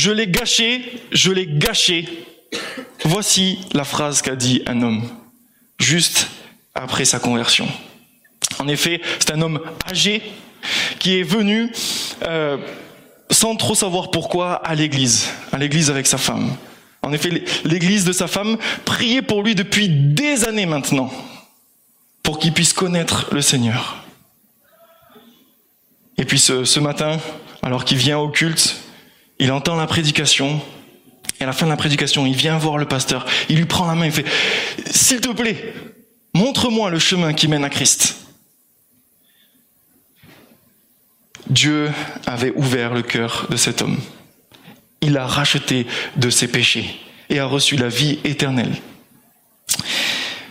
Je l'ai gâché, je l'ai gâché. Voici la phrase qu'a dit un homme, juste après sa conversion. En effet, c'est un homme âgé qui est venu euh, sans trop savoir pourquoi à l'église, à l'église avec sa femme. En effet, l'église de sa femme priait pour lui depuis des années maintenant, pour qu'il puisse connaître le Seigneur. Et puis ce, ce matin, alors qu'il vient au culte, il entend la prédication, et à la fin de la prédication, il vient voir le pasteur, il lui prend la main, il fait, S'il te plaît, montre-moi le chemin qui mène à Christ. Dieu avait ouvert le cœur de cet homme. Il a racheté de ses péchés et a reçu la vie éternelle.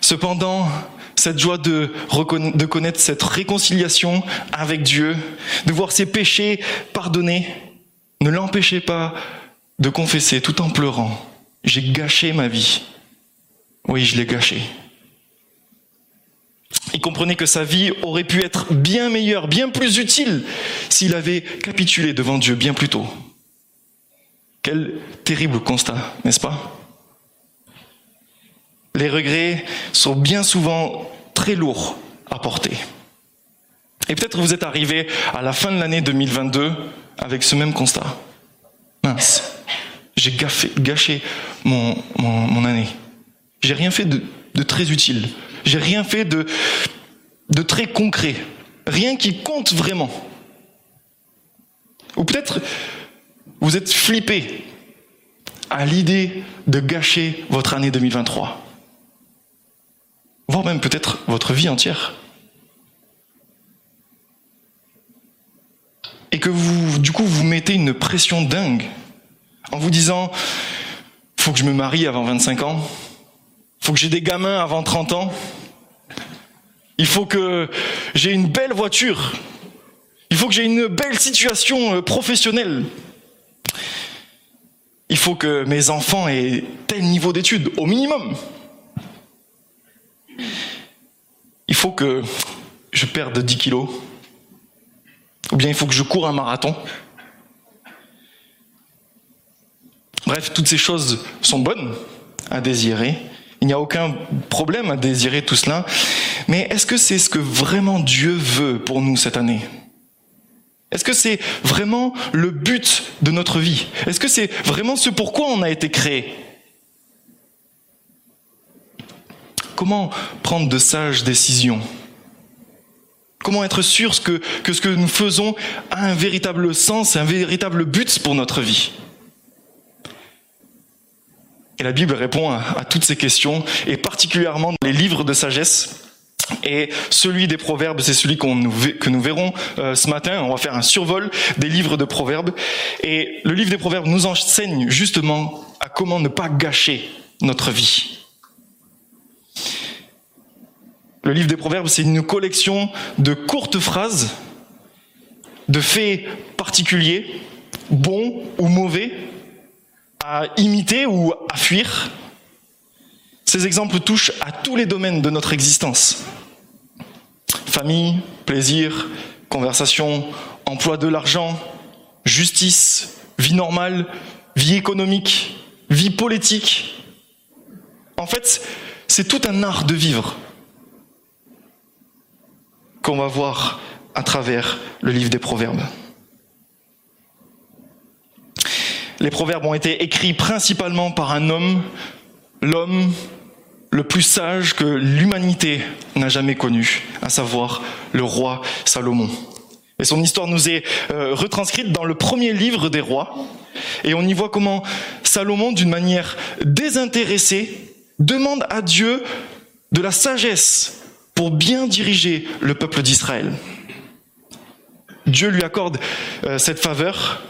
Cependant, cette joie de, de connaître cette réconciliation avec Dieu, de voir ses péchés pardonnés, ne l'empêchait pas de confesser tout en pleurant, j'ai gâché ma vie. Oui, je l'ai gâché. Il comprenait que sa vie aurait pu être bien meilleure, bien plus utile, s'il avait capitulé devant Dieu bien plus tôt. Quel terrible constat, n'est-ce pas? Les regrets sont bien souvent très lourds à porter. Et peut-être vous êtes arrivé à la fin de l'année 2022 avec ce même constat. Mince, j'ai gâché mon, mon, année. J'ai rien fait de, très utile. J'ai rien fait de, de très concret. Rien qui compte vraiment. Ou peut-être vous êtes flippé à l'idée de gâcher votre année 2023. Voire même peut-être votre vie entière. Et que vous, du coup, vous mettez une pression dingue en vous disant, faut que je me marie avant 25 ans, faut que j'ai des gamins avant 30 ans, il faut que j'ai une belle voiture. Il faut que j'ai une belle situation euh, professionnelle. Il faut que mes enfants aient tel niveau d'études, au minimum. Il faut que je perde 10 kilos. Bien il faut que je cours un marathon. Bref, toutes ces choses sont bonnes à désirer. Il n'y a aucun problème à désirer tout cela. Mais est-ce que c'est ce que vraiment Dieu veut pour nous cette année? Est-ce que c'est vraiment le but de notre vie? Est-ce que c'est vraiment ce pourquoi on a été créé? Comment prendre de sages décisions? Comment être sûr que, ce que nous faisons a un véritable sens, un véritable but pour notre vie Et la Bible répond à, à toutes ces questions, et particulièrement dans les livres de sagesse. Et celui des proverbes, c'est celui que nous verrons euh, ce matin. On va faire un survol des livres de proverbes. Et le livre des proverbes nous enseigne justement à comment ne pas gâcher notre vie. Le livre des proverbes, c'est une collection de courtes phrases, de faits particuliers, bons ou mauvais, à imiter ou à fuir. Ces exemples touchent à tous les domaines de notre existence. Famille, plaisir, conversation, emploi de l'argent, justice, vie normale, vie économique, vie politique. En fait, c'est tout un art de vivre qu'on va voir à travers le livre des Proverbes. Les Proverbes ont été écrits principalement par un homme, l'homme le plus sage que l'humanité n'a jamais connu, à savoir le roi Salomon. Et son histoire nous est euh, retranscrite dans le premier livre des rois, et on y voit comment Salomon, d'une manière désintéressée, demande à Dieu de la sagesse pour bien diriger le peuple d'Israël. Dieu lui accorde euh, cette faveur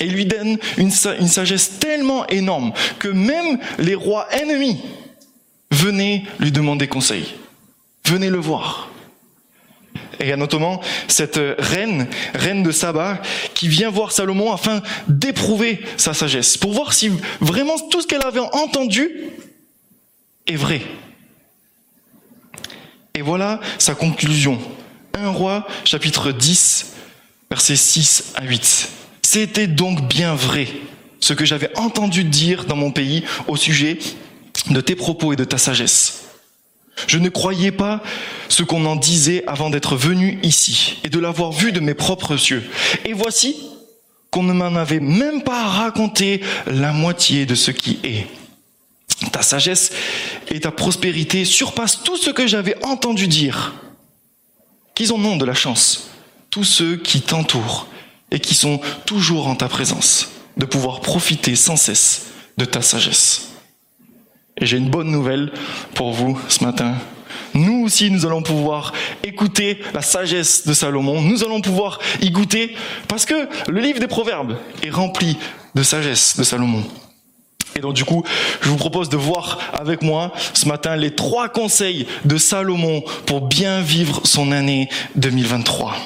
et lui donne une sagesse tellement énorme que même les rois ennemis Venez lui demander conseil. Venez le voir. Et il y a notamment cette reine, reine de Saba, qui vient voir Salomon afin d'éprouver sa sagesse, pour voir si vraiment tout ce qu'elle avait entendu est vrai. Et voilà sa conclusion. Un roi, chapitre 10, versets 6 à 8. C'était donc bien vrai ce que j'avais entendu dire dans mon pays au sujet de tes propos et de ta sagesse. Je ne croyais pas ce qu'on en disait avant d'être venu ici et de l'avoir vu de mes propres yeux. Et voici qu'on ne m'en avait même pas raconté la moitié de ce qui est. Ta sagesse et ta prospérité surpassent tout ce que j'avais entendu dire. Qu'ils en ont de la chance, tous ceux qui t'entourent et qui sont toujours en ta présence, de pouvoir profiter sans cesse de ta sagesse. Et j'ai une bonne nouvelle pour vous ce matin. Nous aussi, nous allons pouvoir écouter la sagesse de Salomon. Nous allons pouvoir y goûter parce que le livre des Proverbes est rempli de sagesse de Salomon. Et donc du coup, je vous propose de voir avec moi ce matin les trois conseils de Salomon pour bien vivre son année 2023.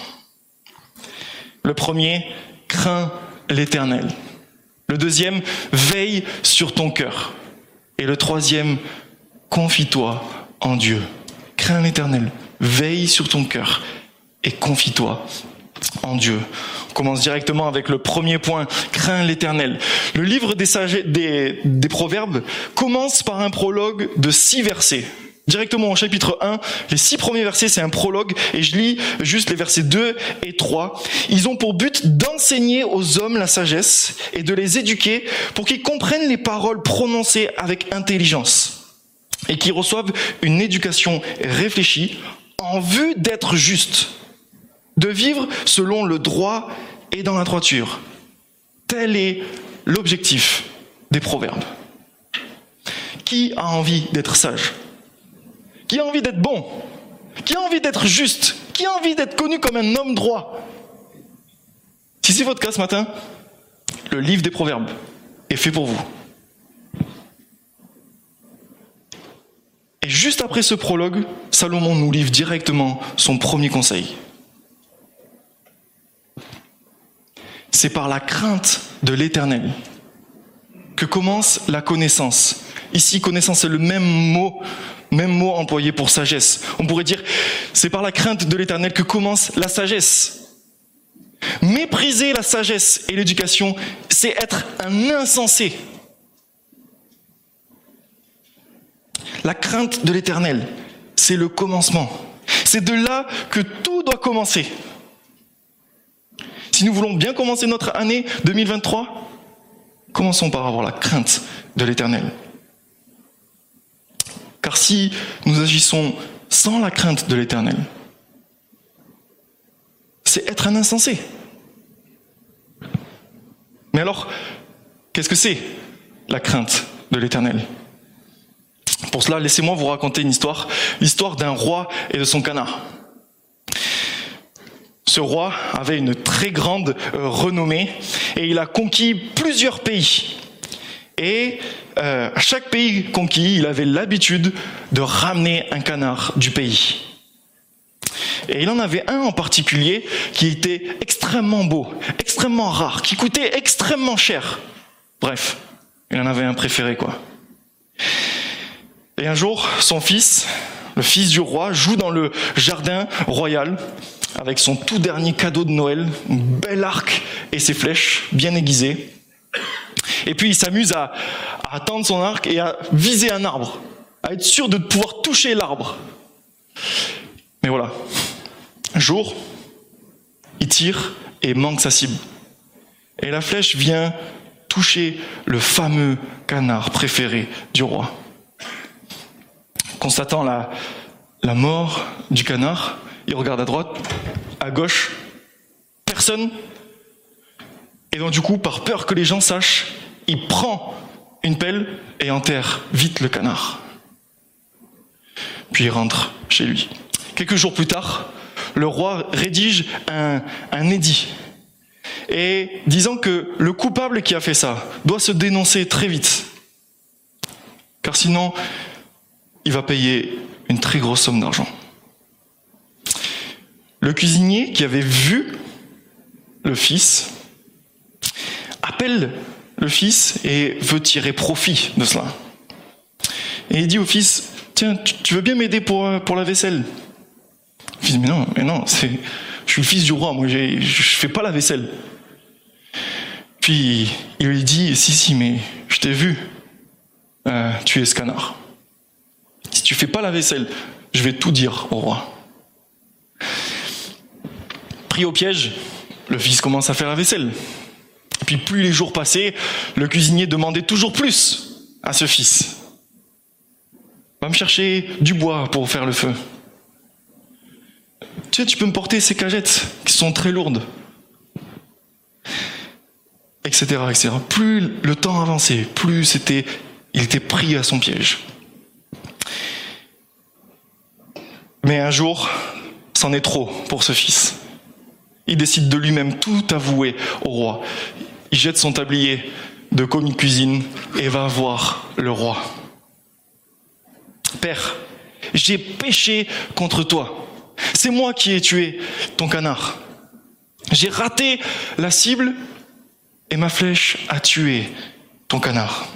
Le premier, crains l'Éternel. Le deuxième, veille sur ton cœur. Et le troisième, confie-toi en Dieu. Crains l'Éternel, veille sur ton cœur et confie-toi en Dieu. Commence directement avec le premier point, crains l'Éternel. Le livre des, des, Proverbes commence par un prologue de six versets directement au chapitre 1. Les six premiers versets, c'est un prologue, et je lis juste les versets 2 et 3. Ils ont pour but d'enseigner aux hommes la sagesse et de les éduquer pour qu'ils comprennent les paroles prononcées avec intelligence et qu'ils reçoivent une éducation réfléchie en vue d'être juste, de vivre selon le droit et dans la droiture. Tel est l'objectif des proverbes. Qui a envie d'être sage? Qui a envie d'être bon, qui a envie d'être juste, qui a envie d'être connu comme un homme droit? Si c'est votre cas ce matin, le livre des Proverbes est fait pour vous. Et juste après ce prologue, Salomon nous livre directement son premier conseil. C'est par la crainte de l'Éternel que commence la connaissance. Ici, connaissance, c'est le même mot même mot employé pour sagesse. On pourrait dire, c'est par la crainte de l'éternel que commence la sagesse. Mépriser la sagesse et l'éducation, c'est être un insensé. La crainte de l'éternel, c'est le commencement. C'est de là que tout doit commencer. Si nous voulons bien commencer notre année 2023, commençons par avoir la crainte de l'éternel. Car si nous agissons sans la crainte de l'Éternel, c'est être un insensé. Mais alors, qu'est-ce que c'est la crainte de l'Éternel? Pour cela, laissez-moi vous raconter une histoire, l'histoire d'un roi et de son canard. Ce roi avait une très grande euh, renommée et il a conquis plusieurs pays. Et euh, chaque pays conquis, il avait l'habitude de ramener un canard du pays. Et il en avait un en particulier qui était extrêmement beau, extrêmement rare, qui coûtait extrêmement cher. Bref, il en avait un préféré, quoi. Et un jour, son fils, le fils du roi, joue dans le jardin royal avec son tout dernier cadeau de Noël, un bel arc et ses flèches bien aiguisées. Et puis il s'amuse à, à tendre son arc et à viser un arbre, à être sûr de pouvoir toucher l'arbre. Mais voilà, un jour, il tire et manque sa cible. Et la flèche vient toucher le fameux canard préféré du roi. Constatant la mort du canard, il regarde à droite, à gauche, personne. Et donc du coup, par peur que les gens sachent, il prend une pelle et enterre vite le canard. Puis il rentre chez lui. Quelques jours plus tard, le roi rédige un, édit et disant que le coupable qui a fait ça doit se dénoncer très vite. Car sinon, il va payer une très grosse somme d'argent. Le cuisinier qui avait vu le fils appelle le fils et veut tirer profit de cela. Et il dit au fils, tiens, tu veux bien m'aider pour, euh, pour la vaisselle? Le fils mais non, mais non, je suis le fils du roi, moi je fais pas la vaisselle. Le Puis il lui dit, si, si, mais je t'ai vu, euh, tu es ce. Si tu fais pas la vaisselle, je vais tout dire au roi. Au piège, le fils commence à faire la vaisselle. Puis plus les jours passaient, le cuisinier demandait toujours plus à ce fils. Va me chercher du bois pour faire le feu. Tu sais, tu peux me porter ces cagettes qui sont très lourdes. Etc. etc. Plus le temps avançait, plus c'était, il était pris à son piège. Mais un jour, c'en est trop pour ce fils. Il décide de lui-même tout avouer au roi. Il jette son tablier de commis cuisine et va voir le roi. Père, j'ai péché contre toi. C'est moi qui ai tué ton canard. J'ai raté la cible et ma flèche a tué ton canard.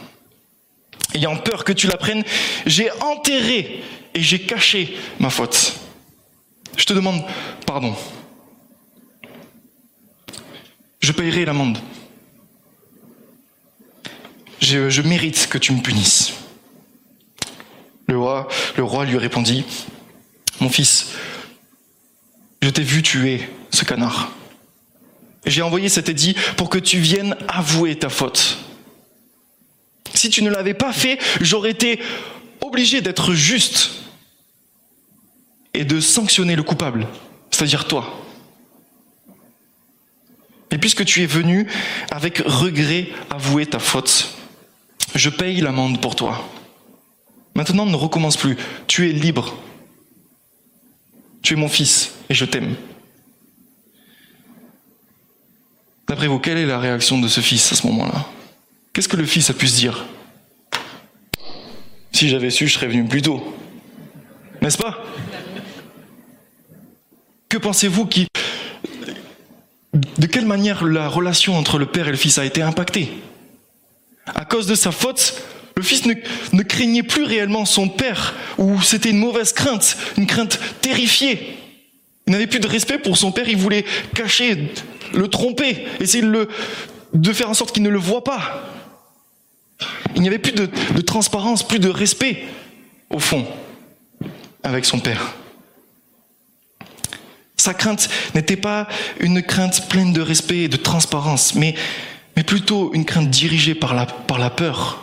Ayant peur que tu l'apprennes, j'ai enterré et j'ai caché ma faute. Je te demande pardon. Je payerai l'amende. Je, je, mérite que tu me punisses. Le roi, le roi lui répondit, Mon fils, je t'ai vu tuer ce canard. J'ai envoyé cet édit pour que tu viennes avouer ta faute. Si tu ne l'avais pas fait, j'aurais été obligé d'être juste et de sanctionner le coupable, c'est-à-dire toi. Et puisque tu es venu avec regret avouer ta faute, je paye l'amende pour toi. Maintenant, ne recommence plus. Tu es libre. Tu es mon fils et je t'aime. D'après vous, quelle est la réaction de ce fils à ce moment-là? Qu'est-ce que le fils a pu se dire? Si j'avais su, je serais venu plus tôt. N'est-ce pas? Que pensez-vous qui... De quelle manière la relation entre le père et le fils a été impactée À cause de sa faute, le fils ne, craignait plus réellement son père, ou c'était une mauvaise crainte, une crainte terrifiée. Il n'avait plus de respect pour son père, il voulait cacher, le tromper, essayer de, faire en sorte qu'il ne le voit pas. Il n'y avait plus de transparence, plus de respect, au fond, avec son père. Sa crainte n'était pas une crainte pleine de respect et de transparence, mais, plutôt une crainte dirigée par la, peur.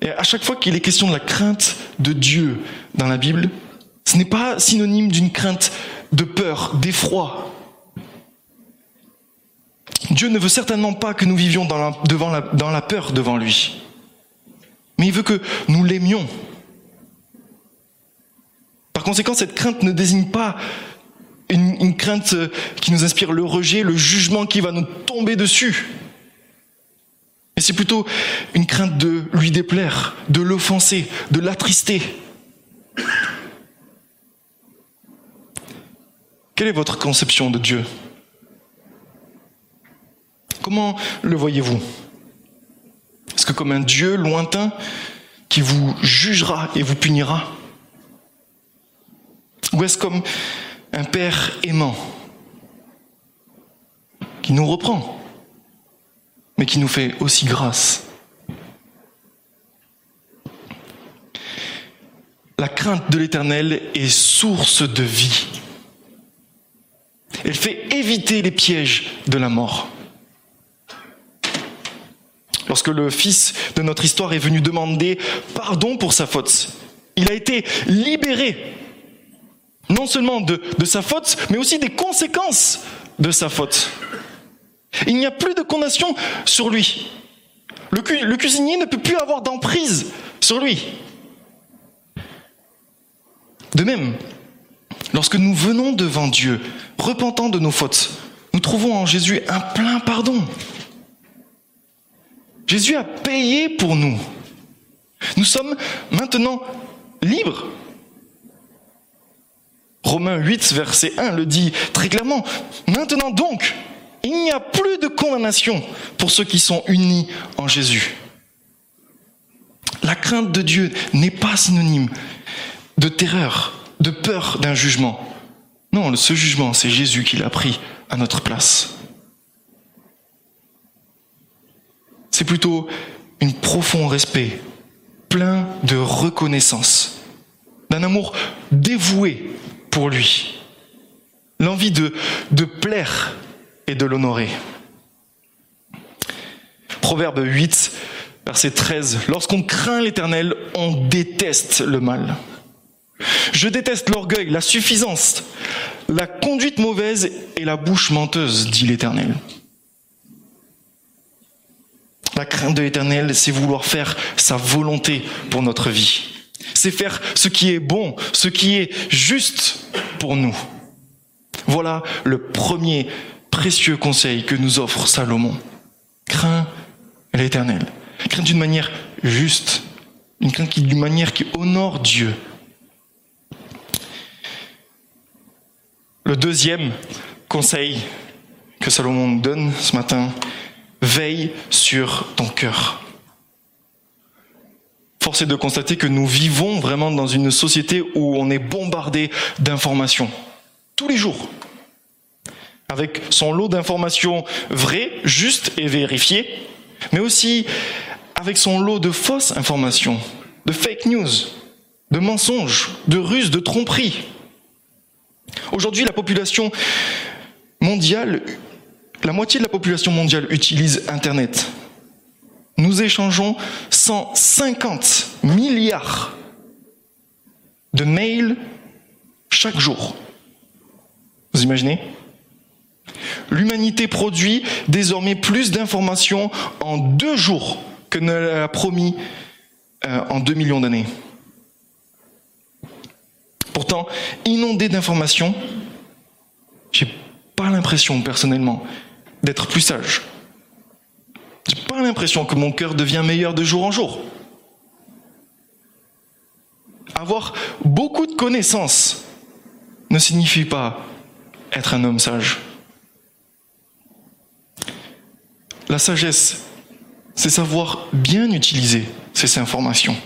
Et à chaque fois qu'il est question de la crainte de Dieu dans la Bible, ce n'est pas synonyme d'une crainte de peur, d'effroi. Dieu ne veut certainement pas que nous vivions dans la peur devant lui. Mais il veut que nous l'aimions. Par conséquent, cette crainte ne désigne pas une, crainte qui nous inspire le rejet, le jugement qui va nous tomber dessus. Mais c'est plutôt une crainte de lui déplaire, de l'offenser, de l'attrister. Quelle est votre conception de Dieu? Comment le voyez-vous? Est-ce que comme un Dieu lointain qui vous jugera et vous punira? Ou est-ce comme un Père aimant qui nous reprend, mais qui nous fait aussi grâce? La crainte de l'Éternel est source de vie. Elle fait éviter les pièges de la mort. Lorsque le fils de notre histoire est venu demander pardon pour sa faute, il a été libéré non seulement de, sa faute, mais aussi des conséquences de sa faute. Il n'y a plus de condamnation sur lui. Le cuisinier ne peut plus avoir d'emprise sur lui. De même, Lorsque nous venons devant Dieu, repentant de nos fautes, nous trouvons en Jésus un plein pardon. Jésus a payé pour nous. Nous sommes maintenant libres. Romains 8, verset 1 le dit très clairement. Maintenant donc, il n'y a plus de condamnation pour ceux qui sont unis en Jésus. La crainte de Dieu n'est pas synonyme de terreur, de peur d'un jugement. Non, ce jugement, c'est Jésus qui l'a pris à notre place. C'est plutôt un profond respect, plein de reconnaissance, d'un amour dévoué pour lui, l'envie de, plaire et de l'honorer. Proverbe 8, verset 13. Lorsqu'on craint l'éternel, on déteste le mal. Je déteste l'orgueil, la suffisance, la conduite mauvaise et la bouche menteuse, dit l'éternel. La crainte de l'éternel, c'est vouloir faire sa volonté pour notre vie. C'est faire ce qui est bon, ce qui est juste nous. Voilà le premier précieux conseil que nous offre Salomon. Crains l'éternel. Crains d'une manière juste, une d'une manière qui honore Dieu. Le deuxième conseil que Salomon nous donne ce matin, veille sur ton cœur. Force est de constater que nous vivons vraiment dans une société où on est bombardé d'informations tous les jours. Avec son lot d'informations vraies, justes et vérifiées, mais aussi avec son lot de fausses informations, de fake news, de mensonges, de ruses, de tromperies. Aujourd'hui, la population mondiale, la moitié de la population mondiale utilise Internet. Nous échangeons 150 milliards de mails chaque jour. Vous imaginez? L'humanité produit désormais plus d'informations en deux jours que ne l'a promis euh, en deux millions d'années. Pourtant, inondé d'informations, j'ai pas l'impression personnellement d'être plus sage. J'ai pas l'impression que mon cœur devient meilleur de jour en jour. Avoir beaucoup de connaissances ne signifie pas être un homme sage. La sagesse, c'est savoir bien utiliser ces informations.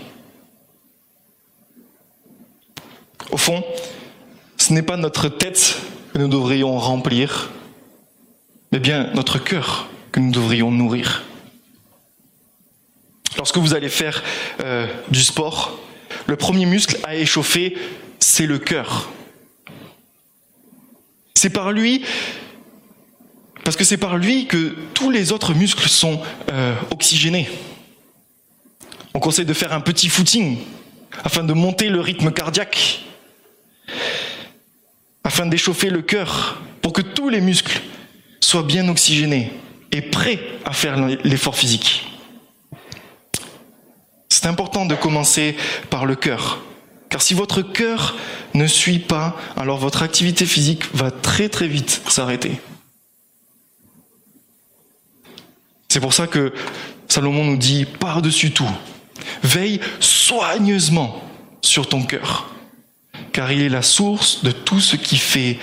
Au fond, ce n'est pas notre tête que nous devrions remplir, mais bien notre cœur que nous devrions nourrir. Lorsque vous allez faire euh, du sport, le premier muscle à échauffer, c'est le cœur. C'est par lui parce que c'est par lui que tous les autres muscles sont euh, oxygénés. On conseille de faire un petit footing afin de monter le rythme cardiaque, afin d'échauffer le cœur pour que tous les muscles soient bien oxygénés et prêts à faire l'effort physique. C'est important de commencer par le cœur. Car si votre cœur ne suit pas, alors votre activité physique va très très vite s'arrêter. C'est pour ça que Salomon nous dit par-dessus tout, veille soigneusement sur ton cœur, car il est la source de tout ce qui fait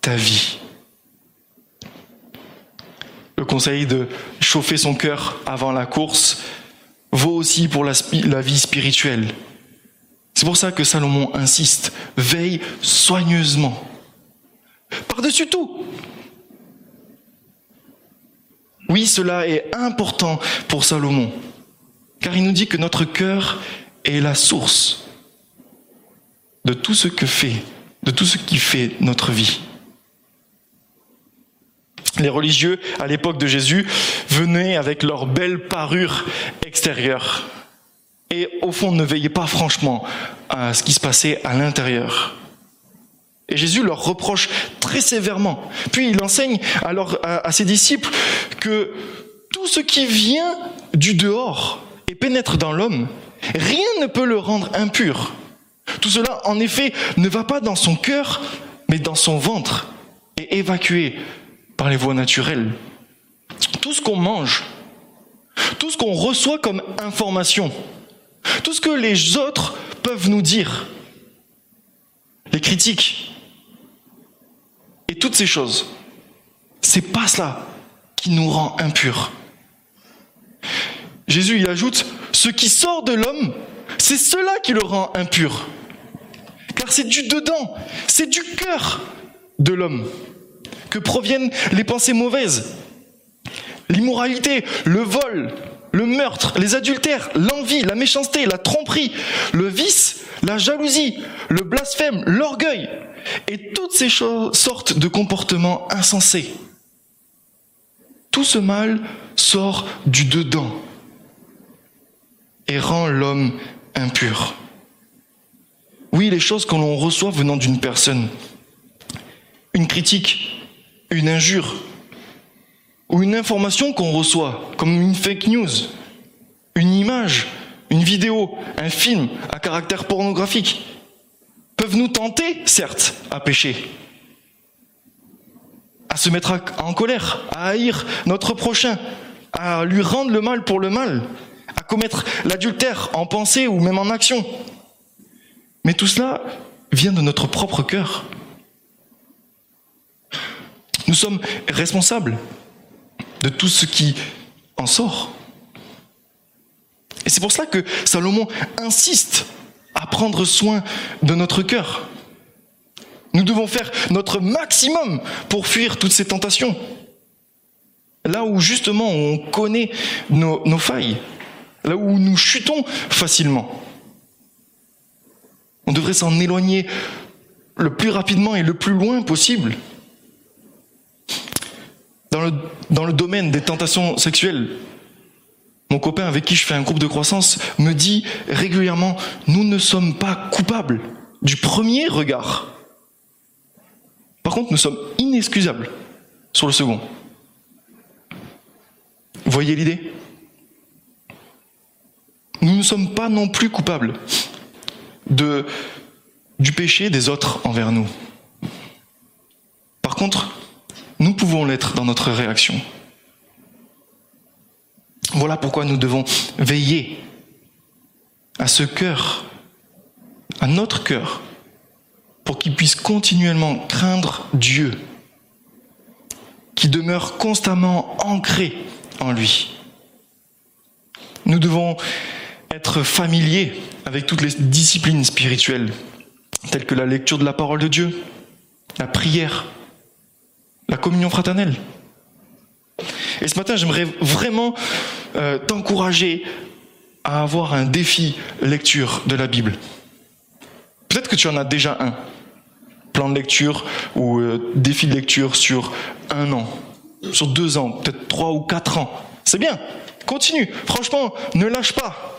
ta vie. Le conseil de chauffer son cœur avant la course vaut aussi pour la, vie spirituelle. C'est pour ça que Salomon insiste, veille soigneusement. Par-dessus tout, oui, cela est important pour Salomon, car il nous dit que notre cœur est la source de tout ce que fait, de tout ce qui fait notre vie. Les religieux, à l'époque de Jésus, venaient avec leur belle parure extérieure et au fond ne veillaient pas franchement à ce qui se passait à l'intérieur. Et Jésus leur reproche très sévèrement. Puis il enseigne alors à, ses disciples que tout ce qui vient du dehors et pénètre dans l'homme, rien ne peut le rendre impur. Tout cela, en effet, ne va pas dans son cœur, mais dans son ventre, et évacué par les voies naturelles. Tout ce qu'on mange, tout ce qu'on reçoit comme information, tout ce que les autres peuvent nous dire, les critiques, et toutes ces choses, c'est pas cela qui nous rend impurs. Jésus il ajoute, ce qui sort de l'homme, c'est cela qui le rend impur. Car c'est du dedans, c'est du cœur de l'homme que proviennent les pensées mauvaises. L'immoralité, le vol, le meurtre, les adultères, l'envie, la méchanceté, la tromperie, le vice, la jalousie, le blasphème, l'orgueil, et toutes ces sortes de comportements insensés. Tout ce mal sort du dedans et rend l'homme impur. Oui, les choses que l'on reçoit venant d'une personne, une critique, une injure, ou une information qu'on reçoit, comme une fake news, une image, une vidéo, un film à caractère pornographique, peuvent nous tenter, certes, à pécher, à se mettre en colère, à haïr notre prochain, à lui rendre le mal pour le mal, à commettre l'adultère en pensée ou même en action. Mais tout cela vient de notre propre cœur. Nous sommes responsables de tout ce qui en sort. Et c'est pour cela que Salomon insiste à prendre soin de notre cœur. Nous devons faire notre maximum pour fuir toutes ces tentations. Là où justement on connaît nos, failles, là où nous chutons facilement. On devrait s'en éloigner le plus rapidement et le plus loin possible. Dans le, dans le domaine des tentations sexuelles, mon copain avec qui je fais un groupe de croissance me dit régulièrement, nous ne sommes pas coupables du premier regard. Par contre, nous sommes inexcusables sur le second. Voyez l'idée? Nous ne sommes pas non plus coupables de, du péché des autres envers nous. Par contre, nous pouvons l'être dans notre réaction. Voilà pourquoi nous devons veiller à ce cœur, à notre cœur, pour qu'il puisse continuellement craindre Dieu, qui demeure constamment ancré en lui. Nous devons être familiers avec toutes les disciplines spirituelles, telles que la lecture de la parole de Dieu, la prière, la communion fraternelle. Et ce matin, j'aimerais vraiment euh, t'encourager à avoir un défi lecture de la Bible. Peut-être que tu en as déjà un, plan de lecture ou euh, défi de lecture sur un an, sur deux ans, peut-être trois ou quatre ans. C'est bien, continue. Franchement, ne lâche pas.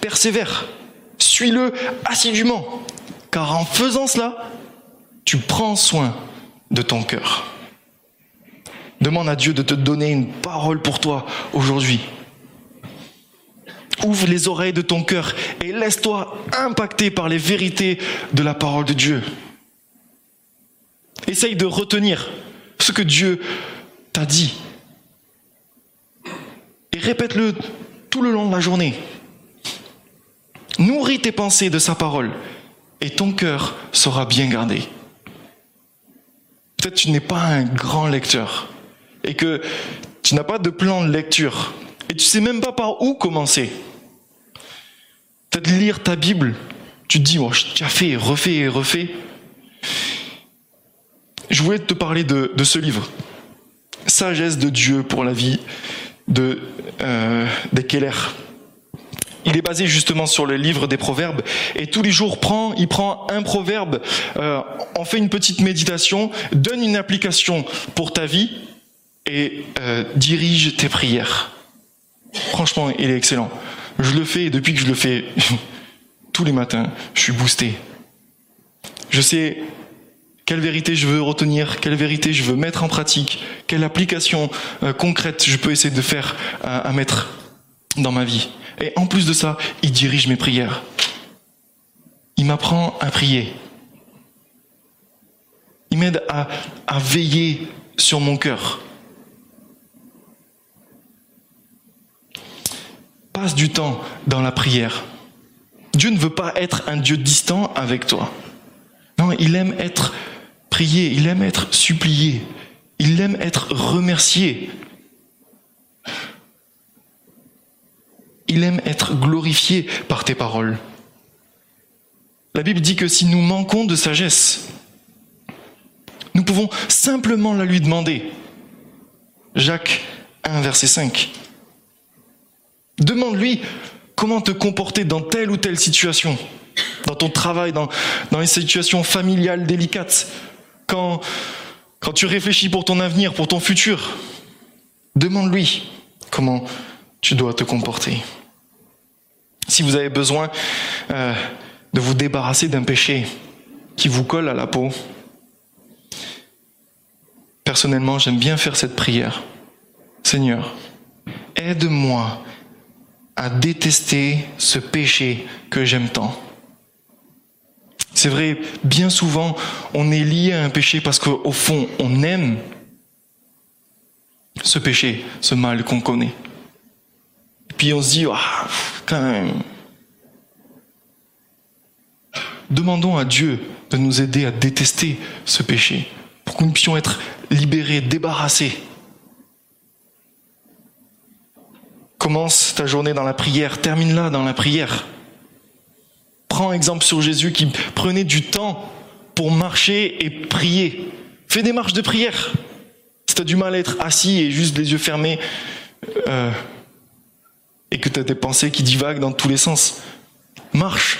Persévère, suis-le assidûment, car en faisant cela, tu prends soin de ton cœur. Demande à Dieu de te donner une parole pour toi aujourd'hui. Ouvre les oreilles de ton cœur et laisse-toi impacter par les vérités de la parole de Dieu. Essaye de retenir ce que Dieu t'a dit. Et répète-le tout le long de la journée. Nourris tes pensées de sa parole et ton cœur sera bien gardé. Peut-être tu n'es pas un grand lecteur et que tu n'as pas de plan de lecture et tu sais même pas par où commencer. Peut-être lire ta Bible, tu te dis, oh, tu as fait, refait refait. Je voulais te parler de, ce livre, Sagesse de Dieu pour la vie de euh, des Keller. Il est basé justement sur le livre des proverbes et tous les jours prend, il prend un proverbe, euh, on fait une petite méditation, donne une application pour ta vie et euh, dirige tes prières. Franchement, il est excellent. Je le fais et depuis que je le fais tous les matins, je suis boosté. Je sais quelle vérité je veux retenir, quelle vérité je veux mettre en pratique, quelle application euh, concrète je peux essayer de faire à mettre dans ma vie. Et en plus de ça, il dirige mes prières. Il m'apprend à prier. Il m'aide à, veiller sur mon cœur. Passe du temps dans la prière. Dieu ne veut pas être un Dieu distant avec toi. Non, il aime être prié, il aime être supplié, il aime être remercié. Il aime être glorifié par tes paroles. La Bible dit que si nous manquons de sagesse, Nous pouvons simplement la lui demander. Jacques 1, verset 5. Demande-lui comment te comporter dans telle ou telle situation, dans ton travail, dans, dans les situations familiales délicates, quand, quand tu réfléchis pour ton avenir, pour ton futur. Demande-lui comment tu dois te comporter. Si vous avez besoin euh, de vous débarrasser d'un péché qui vous colle à la peau, personnellement, j'aime bien faire cette prière. Seigneur, aide-moi à détester ce péché que j'aime tant. C'est vrai, bien souvent, on est lié à un péché parce qu'au fond, on aime ce péché, ce mal qu'on connaît. Puis on se dit, ah, quand même. Demandons à Dieu de nous aider à détester ce péché, pour que nous puissions être libérés, débarrassés. Commence ta journée dans la prière, termine-la dans la prière. Prends exemple sur Jésus qui prenait du temps pour marcher et prier. Fais des marches de prière. Si tu as du mal à être assis et juste les yeux fermés, euh, et que tu as des pensées qui divaguent dans tous les sens, marche,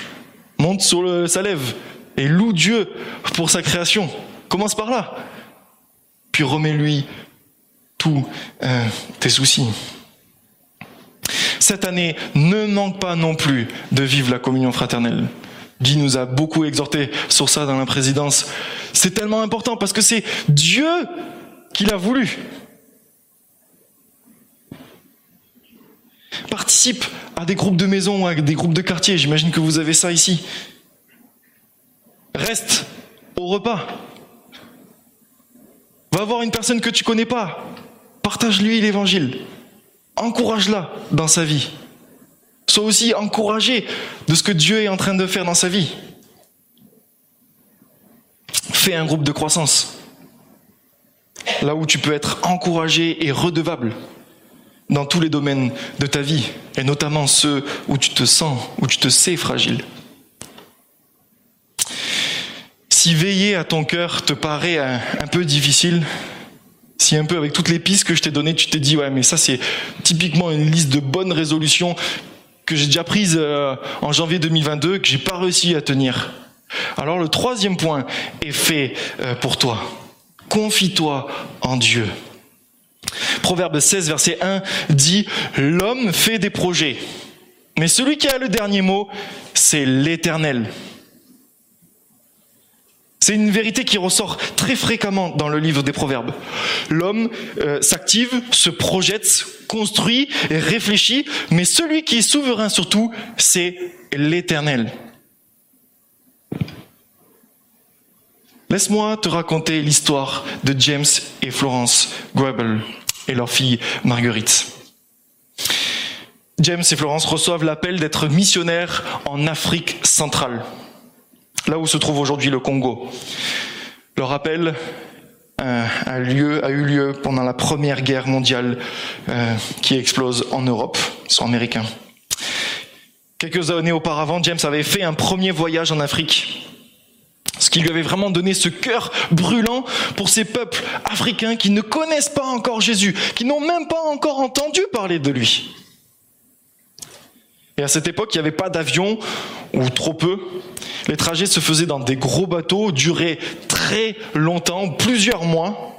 monte sur sa lève et loue Dieu pour sa création. Commence par là. Puis remets-lui tous euh, tes soucis. Cette année, ne manque pas non plus de vivre la communion fraternelle. Guy nous a beaucoup exhorté sur ça dans la présidence. C'est tellement important parce que c'est Dieu qui l'a voulu. Participe à des groupes de maison, à des groupes de quartier. J'imagine que vous avez ça ici. Reste au repas. Va voir une personne que tu connais pas. Partage-lui l'évangile. Encourage-la dans sa vie. Sois aussi encouragé de ce que Dieu est en train de faire dans sa vie. Fais un groupe de croissance. Là où tu peux être encouragé et redevable dans tous les domaines de ta vie, et notamment ceux où tu te sens, où tu te sais fragile. Si veiller à ton cœur te paraît un, peu difficile, si un peu avec toutes les pistes que je t'ai données, tu t'es dit ouais mais ça c'est typiquement une liste de bonnes résolutions que j'ai déjà prises euh, en janvier 2022 que j'ai pas réussi à tenir. Alors le troisième point est fait euh, pour toi. Confie-toi en Dieu. Proverbe 16, verset 1 dit, L'homme fait des projets, mais celui qui a le dernier mot, c'est l'Éternel. C'est une vérité qui ressort très fréquemment dans le livre des Proverbes. L'homme euh, s'active, se projette, construit et réfléchit, mais celui qui est souverain surtout, c'est l'Éternel. Laisse-moi te raconter l'histoire de James et Florence Goebel et leur fille Marguerite. James et Florence reçoivent l'appel d'être missionnaires en Afrique centrale, là où se trouve aujourd'hui le Congo. Leur appel euh, a, eu lieu pendant la Première Guerre mondiale euh, qui explose en Europe. Ils sont américains. Quelques années auparavant, James avait fait un premier voyage en Afrique ce qui lui avait vraiment donné ce cœur brûlant pour ces peuples africains qui ne connaissent pas encore Jésus, qui n'ont même pas encore entendu parler de lui. Et à cette époque, il n'y avait pas d'avion, ou trop peu. Les trajets se faisaient dans des gros bateaux, duraient très longtemps, plusieurs mois.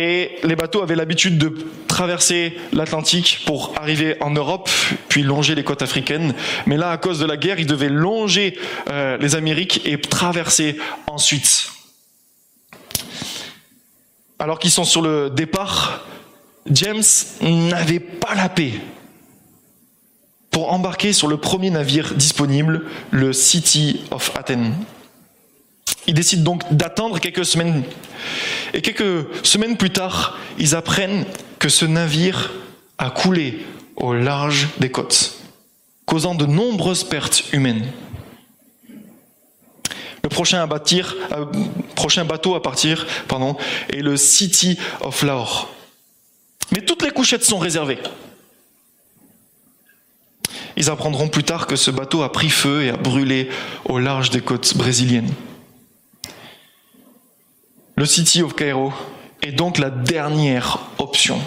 Et les bateaux avaient l'habitude de traverser l'Atlantique pour arriver en Europe, puis longer les côtes africaines. Mais là, à cause de la guerre, ils devaient longer euh, les Amériques et traverser ensuite. Alors qu'ils sont sur le départ, James n'avait pas la paix pour embarquer sur le premier navire disponible, le City of Athens. Il décide donc d'attendre quelques semaines et quelques semaines plus tard, ils apprennent que ce navire a coulé au large des côtes, causant de nombreuses pertes humaines. Le euh, prochain bateau à partir pardon, est le City of Lahore. Mais toutes les couchettes sont réservées. Ils apprendront plus tard que ce bateau a pris feu et a brûlé au large des côtes brésiliennes. Le City of Cairo est donc la dernière option.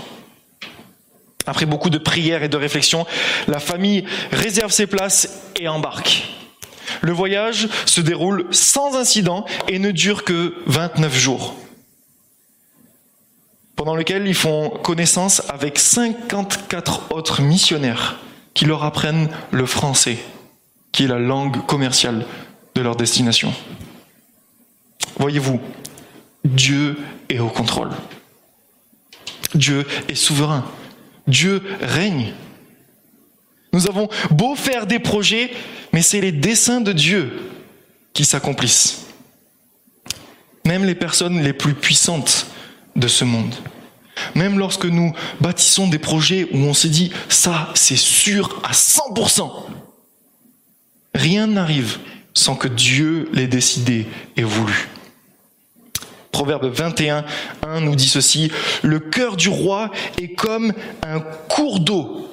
Après beaucoup de prières et de réflexions, la famille réserve ses places et embarque. Le voyage se déroule sans incident et ne dure que 29 jours, pendant lesquels ils font connaissance avec 54 autres missionnaires qui leur apprennent le français, qui est la langue commerciale de leur destination. Voyez-vous, Dieu est au contrôle. Dieu est souverain. Dieu règne. Nous avons beau faire des projets, mais c'est les desseins de Dieu qui s'accomplissent. Même les personnes les plus puissantes de ce monde. Même lorsque nous bâtissons des projets où on s'est dit ça c'est sûr à 100%, rien n'arrive sans que Dieu l'ait décidé et voulu. Proverbe 21, 1 nous dit ceci, le cœur du roi est comme un cours d'eau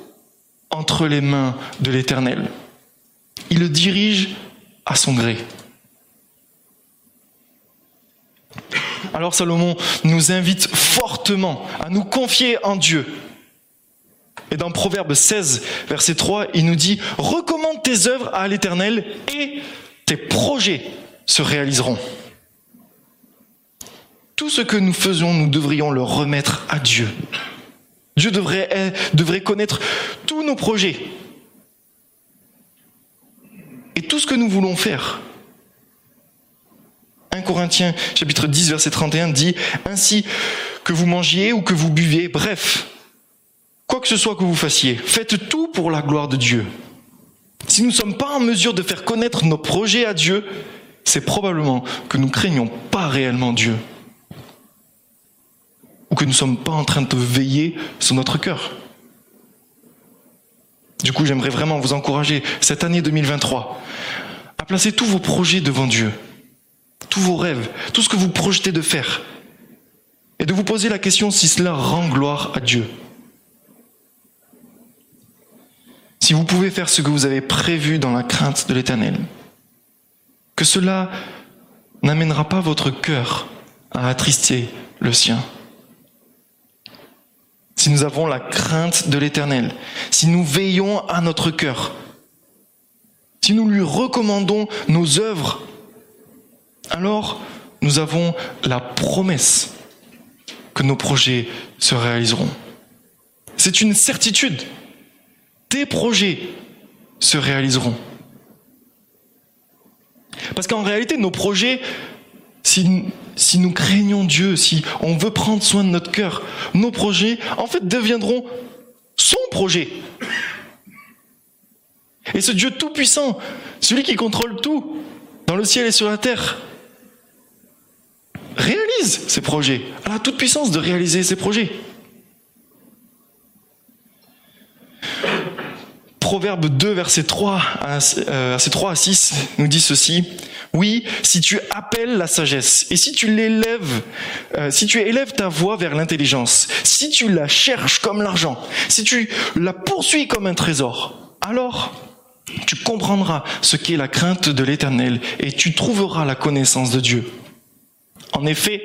entre les mains de l'Éternel. Il le dirige à son gré. Alors Salomon nous invite fortement à nous confier en Dieu. Et dans Proverbe 16, verset 3, il nous dit, recommande tes œuvres à l'Éternel et tes projets se réaliseront. Tout ce que nous faisons, nous devrions le remettre à Dieu. Dieu devrait, devrait connaître tous nos projets et tout ce que nous voulons faire. 1 Corinthiens chapitre 10 verset 31 dit Ainsi que vous mangiez ou que vous buviez, bref, quoi que ce soit que vous fassiez, faites tout pour la gloire de Dieu. Si nous ne sommes pas en mesure de faire connaître nos projets à Dieu, c'est probablement que nous craignons pas réellement Dieu ou que nous ne sommes pas en train de veiller sur notre cœur. Du coup, j'aimerais vraiment vous encourager cette année 2023 à placer tous vos projets devant Dieu, tous vos rêves, tout ce que vous projetez de faire, et de vous poser la question si cela rend gloire à Dieu. Si vous pouvez faire ce que vous avez prévu dans la crainte de l'Éternel, que cela n'amènera pas votre cœur à attrister le sien si nous avons la crainte de l'Éternel, si nous veillons à notre cœur, si nous lui recommandons nos œuvres, alors nous avons la promesse que nos projets se réaliseront. C'est une certitude. Tes projets se réaliseront. Parce qu'en réalité, nos projets, si, nous craignons Dieu, si on veut prendre soin de notre cœur, nos projets, en fait, deviendront son projet. Et ce Dieu tout-puissant, celui qui contrôle tout, dans le ciel et sur la terre, réalise ses projets, a la toute-puissance de réaliser ses projets. Proverbe 2, verset 3 à, 3 à 6 nous dit ceci. Oui, si tu appelles la sagesse et si tu l'élèves, euh, si tu élèves ta voix vers l'intelligence, si tu la cherches comme l'argent, si tu la poursuis comme un trésor, alors tu comprendras ce qu'est la crainte de l'éternel et tu trouveras la connaissance de Dieu. En effet,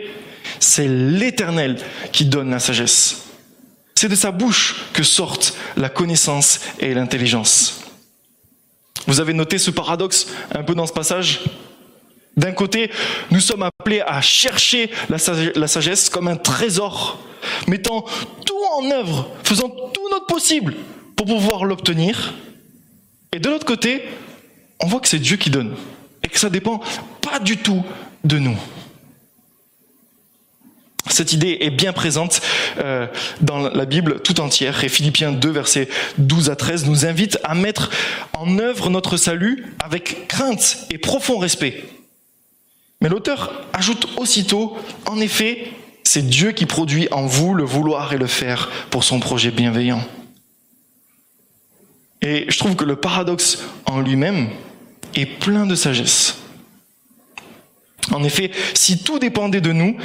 c'est l'éternel qui donne la sagesse. C'est de sa bouche que sortent la connaissance et l'intelligence. Vous avez noté ce paradoxe un peu dans ce passage? D'un côté, nous sommes appelés à chercher la sagesse comme un trésor, mettant tout en œuvre, faisant tout notre possible pour pouvoir l'obtenir. Et de l'autre côté, on voit que c'est Dieu qui donne et que ça dépend pas du tout de nous. Cette idée est bien présente euh, dans la Bible tout entière et Philippiens 2 versets 12 à 13 nous invite à mettre en œuvre notre salut avec crainte et profond respect. Mais l'auteur ajoute aussitôt, en effet, c'est Dieu qui produit en vous le vouloir et le faire pour son projet bienveillant. Et je trouve que le paradoxe en lui-même est plein de sagesse. En effet, si tout dépendait de nous,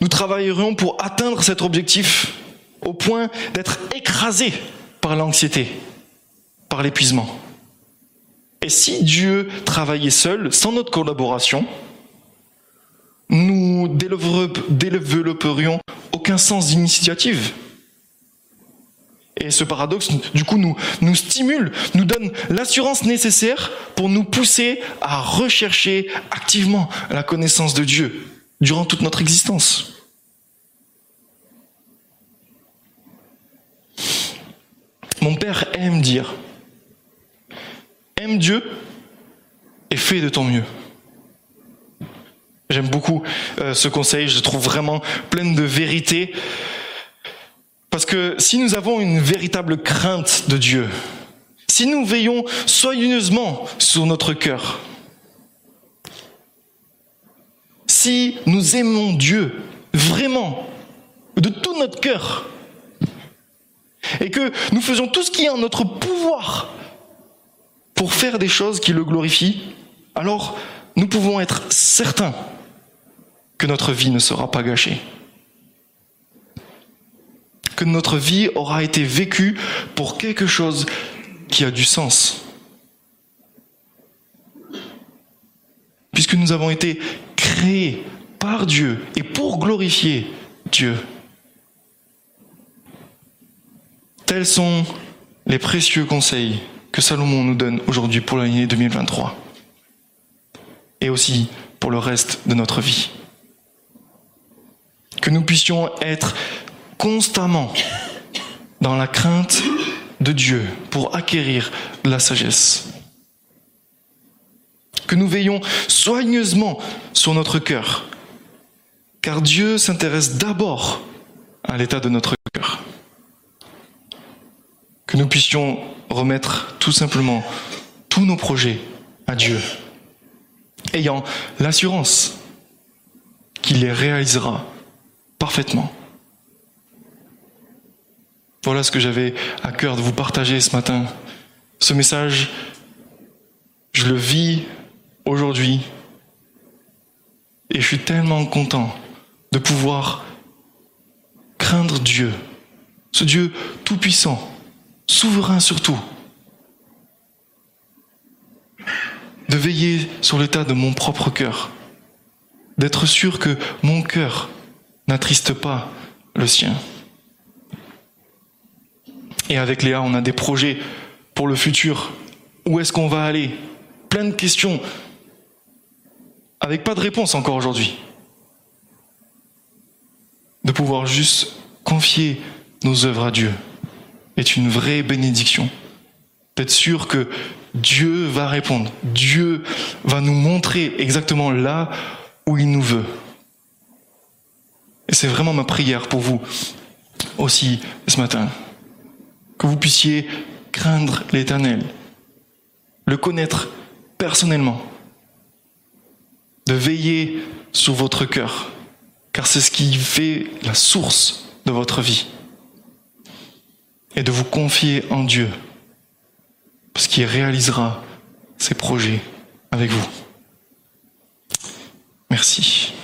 nous travaillerions pour atteindre cet objectif au point d'être écrasés par l'anxiété, par l'épuisement. Et si Dieu travaillait seul, sans notre collaboration, développerions aucun sens d'initiative. Et ce paradoxe, du coup, nous, nous stimule, nous donne l'assurance nécessaire pour nous pousser à rechercher activement la connaissance de Dieu durant toute notre existence. Mon père aime dire, aime Dieu et fais de ton mieux. J'aime beaucoup euh, ce conseil, je le trouve vraiment plein de vérité. Parce que si nous avons une véritable crainte de Dieu, si nous veillons soigneusement sur notre cœur, si nous aimons Dieu vraiment, de tout notre cœur, et que nous faisons tout ce qui est en notre pouvoir pour faire des choses qui le glorifient, alors nous pouvons être certains que notre vie ne sera pas gâchée que notre vie aura été vécue pour quelque chose qui a du sens. Puisque nous avons été créés par Dieu et pour glorifier Dieu. Tels sont les précieux conseils que Salomon nous donne aujourd'hui pour l'année 2023 et aussi pour le reste de notre vie. Que nous puissions être constamment dans la crainte de Dieu pour acquérir la sagesse. Que nous veillons soigneusement sur notre cœur, car Dieu s'intéresse d'abord à l'état de notre cœur. Que nous puissions remettre tout simplement tous nos projets à Dieu, ayant l'assurance qu'il les réalisera parfaitement. Voilà ce que j'avais à cœur de vous partager ce matin. Ce message, je le vis aujourd'hui et je suis tellement content de pouvoir craindre Dieu, ce Dieu tout-puissant, souverain surtout, de veiller sur l'état de mon propre cœur, d'être sûr que mon cœur n'attriste pas le sien. Et avec Léa, on a des projets pour le futur. Où est-ce qu'on va aller? Plein de questions. Avec pas de réponse encore aujourd'hui. De pouvoir juste confier nos œuvres à Dieu est une vraie bénédiction. D'être sûr que Dieu va répondre. Dieu va nous montrer exactement là où il nous veut. Et c'est vraiment ma prière pour vous aussi ce matin que vous puissiez craindre l'Éternel, le connaître personnellement, de veiller sur votre cœur, car c'est ce qui fait la source de votre vie, et de vous confier en Dieu, parce qu'il réalisera ses projets avec vous. Merci.